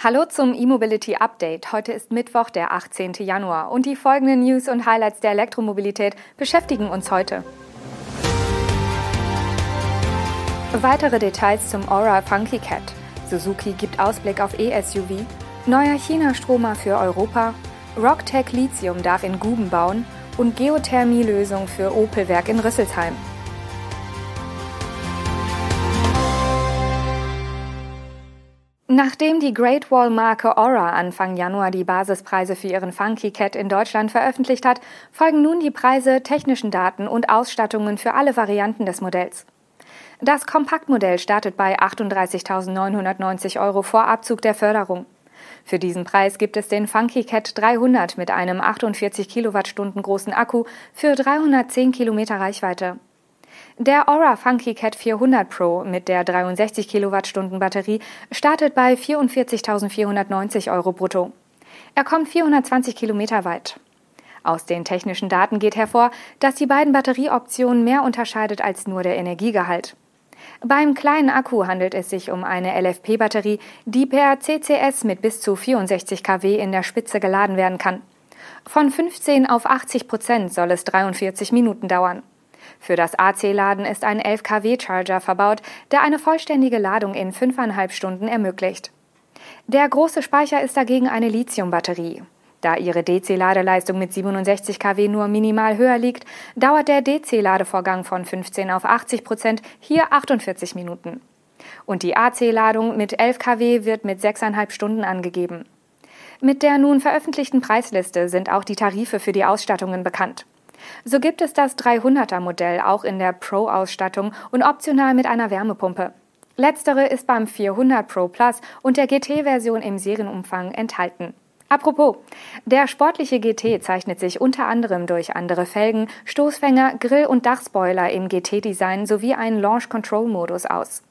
Hallo zum E-Mobility Update. Heute ist Mittwoch, der 18. Januar und die folgenden News und Highlights der Elektromobilität beschäftigen uns heute. Weitere Details zum Aura Funky Cat. Suzuki gibt Ausblick auf E-SUV. Neuer China-Stromer für Europa. Rocktech Lithium darf in Guben bauen und Geothermie-Lösung für Opel-Werk in Rüsselsheim. Nachdem die Great Wall Marke Aura Anfang Januar die Basispreise für ihren Funky Cat in Deutschland veröffentlicht hat, folgen nun die Preise, technischen Daten und Ausstattungen für alle Varianten des Modells. Das Kompaktmodell startet bei 38.990 Euro vor Abzug der Förderung. Für diesen Preis gibt es den Funky Cat 300 mit einem 48 Kilowattstunden großen Akku für 310 Kilometer Reichweite. Der Aura Funky Cat 400 Pro mit der 63 Kilowattstunden Batterie startet bei 44.490 Euro brutto. Er kommt 420 Kilometer weit. Aus den technischen Daten geht hervor, dass die beiden Batterieoptionen mehr unterscheidet als nur der Energiegehalt. Beim kleinen Akku handelt es sich um eine LFP-Batterie, die per CCS mit bis zu 64 kW in der Spitze geladen werden kann. Von 15 auf 80 Prozent soll es 43 Minuten dauern. Für das AC-Laden ist ein 11 kW-Charger verbaut, der eine vollständige Ladung in fünfeinhalb Stunden ermöglicht. Der große Speicher ist dagegen eine Lithium-Batterie. Da ihre DC-Ladeleistung mit 67 kW nur minimal höher liegt, dauert der DC-Ladevorgang von 15 auf 80 Prozent hier 48 Minuten. Und die AC-Ladung mit 11 kW wird mit 6,5 Stunden angegeben. Mit der nun veröffentlichten Preisliste sind auch die Tarife für die Ausstattungen bekannt. So gibt es das 300er Modell auch in der Pro-Ausstattung und optional mit einer Wärmepumpe. Letztere ist beim 400 Pro Plus und der GT-Version im Serienumfang enthalten. Apropos, der sportliche GT zeichnet sich unter anderem durch andere Felgen, Stoßfänger, Grill- und Dachspoiler im GT-Design sowie einen Launch-Control-Modus aus.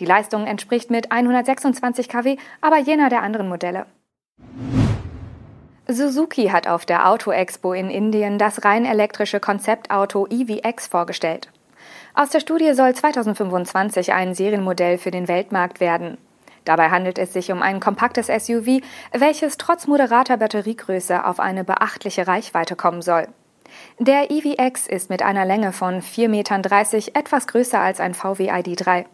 Die Leistung entspricht mit 126 kW aber jener der anderen Modelle. Suzuki hat auf der Auto Expo in Indien das rein elektrische Konzeptauto EVX vorgestellt. Aus der Studie soll 2025 ein Serienmodell für den Weltmarkt werden. Dabei handelt es sich um ein kompaktes SUV, welches trotz moderater Batteriegröße auf eine beachtliche Reichweite kommen soll. Der EVX ist mit einer Länge von 4,30 Metern etwas größer als ein VW ID3.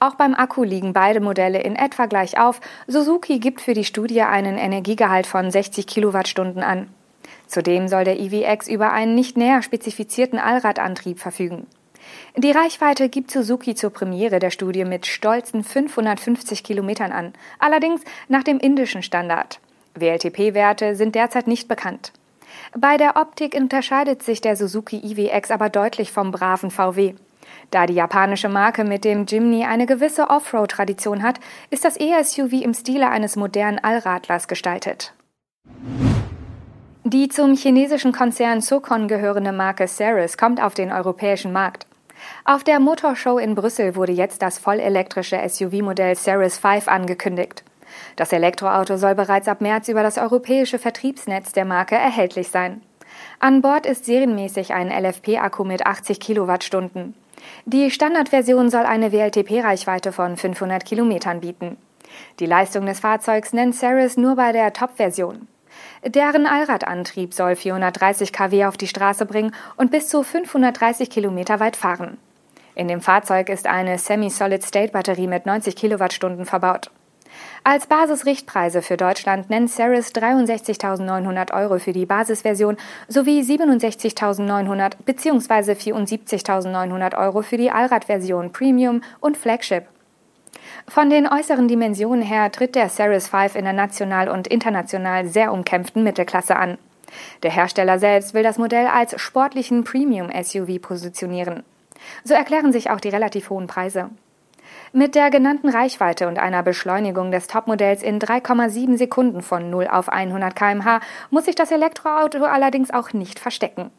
Auch beim Akku liegen beide Modelle in etwa gleich auf. Suzuki gibt für die Studie einen Energiegehalt von 60 Kilowattstunden an. Zudem soll der EVX über einen nicht näher spezifizierten Allradantrieb verfügen. Die Reichweite gibt Suzuki zur Premiere der Studie mit stolzen 550 Kilometern an, allerdings nach dem indischen Standard. WLTP-Werte sind derzeit nicht bekannt. Bei der Optik unterscheidet sich der Suzuki IWX aber deutlich vom braven VW. Da die japanische Marke mit dem Jimny eine gewisse Offroad-Tradition hat, ist das E-SUV im Stile eines modernen Allradlers gestaltet. Die zum chinesischen Konzern Socon gehörende Marke Ceres kommt auf den europäischen Markt. Auf der Motorshow in Brüssel wurde jetzt das vollelektrische SUV-Modell Ceres 5 angekündigt. Das Elektroauto soll bereits ab März über das europäische Vertriebsnetz der Marke erhältlich sein. An Bord ist serienmäßig ein LFP-Akku mit 80 Kilowattstunden. Die Standardversion soll eine WLTP-Reichweite von 500 Kilometern bieten. Die Leistung des Fahrzeugs nennt Ceres nur bei der Top-Version. Deren Allradantrieb soll 430 kW auf die Straße bringen und bis zu 530 Kilometer weit fahren. In dem Fahrzeug ist eine Semi-Solid-State-Batterie mit 90 Kilowattstunden verbaut. Als Basisrichtpreise für Deutschland nennt Ceres 63.900 Euro für die Basisversion sowie 67.900 bzw. 74.900 Euro für die Allradversion Premium und Flagship. Von den äußeren Dimensionen her tritt der Ceres 5 in der national und international sehr umkämpften Mittelklasse an. Der Hersteller selbst will das Modell als sportlichen Premium-SUV positionieren. So erklären sich auch die relativ hohen Preise. Mit der genannten Reichweite und einer Beschleunigung des Topmodells in 3,7 Sekunden von 0 auf 100 km/h muss sich das Elektroauto allerdings auch nicht verstecken.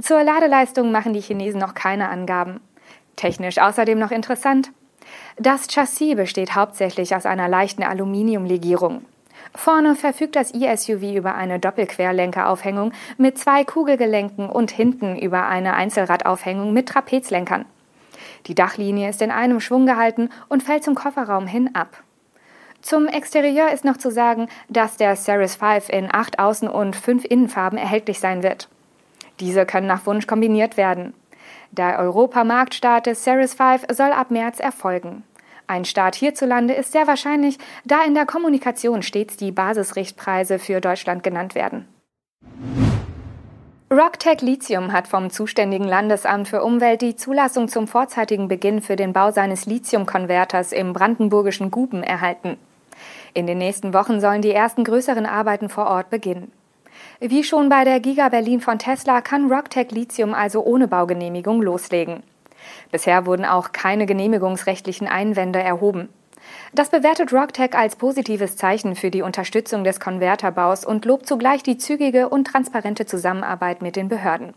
Zur Ladeleistung machen die Chinesen noch keine Angaben. Technisch außerdem noch interessant. Das Chassis besteht hauptsächlich aus einer leichten Aluminiumlegierung. Vorne verfügt das e-SUV über eine Doppelquerlenkeraufhängung mit zwei Kugelgelenken und hinten über eine Einzelradaufhängung mit Trapezlenkern. Die Dachlinie ist in einem Schwung gehalten und fällt zum Kofferraum hin ab. Zum Exterieur ist noch zu sagen, dass der Series 5 in acht Außen- und fünf Innenfarben erhältlich sein wird. Diese können nach Wunsch kombiniert werden. Der Europamarktstart des Series 5 soll ab März erfolgen. Ein Start hierzulande ist sehr wahrscheinlich, da in der Kommunikation stets die Basisrichtpreise für Deutschland genannt werden. Rocktech Lithium hat vom zuständigen Landesamt für Umwelt die Zulassung zum vorzeitigen Beginn für den Bau seines Lithiumkonverters im brandenburgischen Guben erhalten. In den nächsten Wochen sollen die ersten größeren Arbeiten vor Ort beginnen. Wie schon bei der Giga Berlin von Tesla kann Rocktech Lithium also ohne Baugenehmigung loslegen. Bisher wurden auch keine genehmigungsrechtlichen Einwände erhoben. Das bewertet Rocktech als positives Zeichen für die Unterstützung des Konverterbaus und lobt zugleich die zügige und transparente Zusammenarbeit mit den Behörden.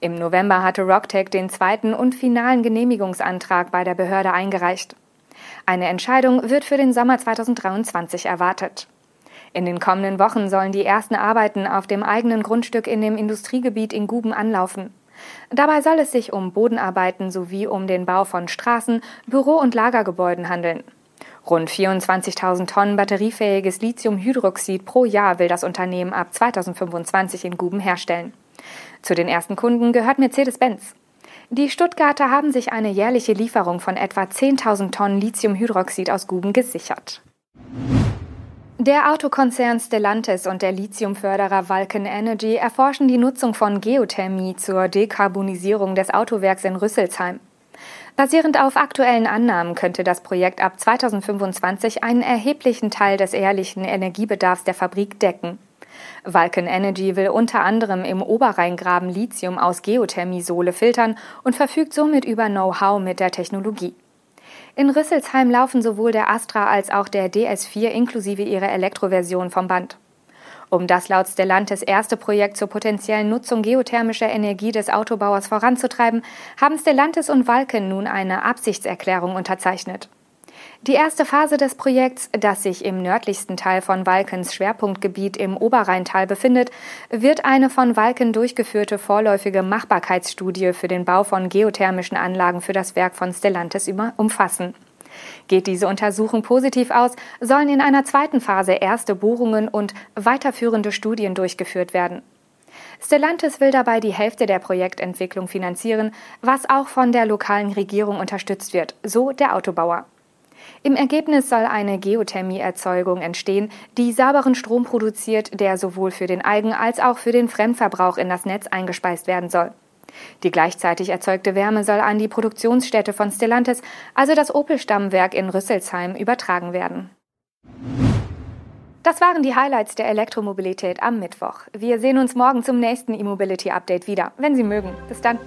Im November hatte Rocktech den zweiten und finalen Genehmigungsantrag bei der Behörde eingereicht. Eine Entscheidung wird für den Sommer 2023 erwartet. In den kommenden Wochen sollen die ersten Arbeiten auf dem eigenen Grundstück in dem Industriegebiet in Guben anlaufen. Dabei soll es sich um Bodenarbeiten sowie um den Bau von Straßen, Büro- und Lagergebäuden handeln. Rund 24.000 Tonnen batteriefähiges Lithiumhydroxid pro Jahr will das Unternehmen ab 2025 in Guben herstellen. Zu den ersten Kunden gehört Mercedes-Benz. Die Stuttgarter haben sich eine jährliche Lieferung von etwa 10.000 Tonnen Lithiumhydroxid aus Guben gesichert. Der Autokonzern Stellantis und der Lithiumförderer Vulcan Energy erforschen die Nutzung von Geothermie zur Dekarbonisierung des Autowerks in Rüsselsheim. Basierend auf aktuellen Annahmen könnte das Projekt ab 2025 einen erheblichen Teil des jährlichen Energiebedarfs der Fabrik decken. Vulcan Energy will unter anderem im Oberrheingraben Lithium aus Geothermie-Sohle filtern und verfügt somit über Know-how mit der Technologie. In Rüsselsheim laufen sowohl der Astra als auch der DS4 inklusive ihrer Elektroversion vom Band. Um das laut Stellantis erste Projekt zur potenziellen Nutzung geothermischer Energie des Autobauers voranzutreiben, haben Stellantis und Vulcan nun eine Absichtserklärung unterzeichnet. Die erste Phase des Projekts, das sich im nördlichsten Teil von Walkens Schwerpunktgebiet im Oberrheintal befindet, wird eine von Walken durchgeführte vorläufige Machbarkeitsstudie für den Bau von geothermischen Anlagen für das Werk von Stellantis umfassen. Geht diese Untersuchung positiv aus, sollen in einer zweiten Phase erste Bohrungen und weiterführende Studien durchgeführt werden. Stellantis will dabei die Hälfte der Projektentwicklung finanzieren, was auch von der lokalen Regierung unterstützt wird, so der Autobauer. Im Ergebnis soll eine Geothermieerzeugung entstehen, die sauberen Strom produziert, der sowohl für den Eigen- als auch für den Fremdverbrauch in das Netz eingespeist werden soll. Die gleichzeitig erzeugte Wärme soll an die Produktionsstätte von Stellantis, also das Opel-Stammwerk in Rüsselsheim, übertragen werden. Das waren die Highlights der Elektromobilität am Mittwoch. Wir sehen uns morgen zum nächsten E-Mobility Update wieder, wenn Sie mögen. Bis dann.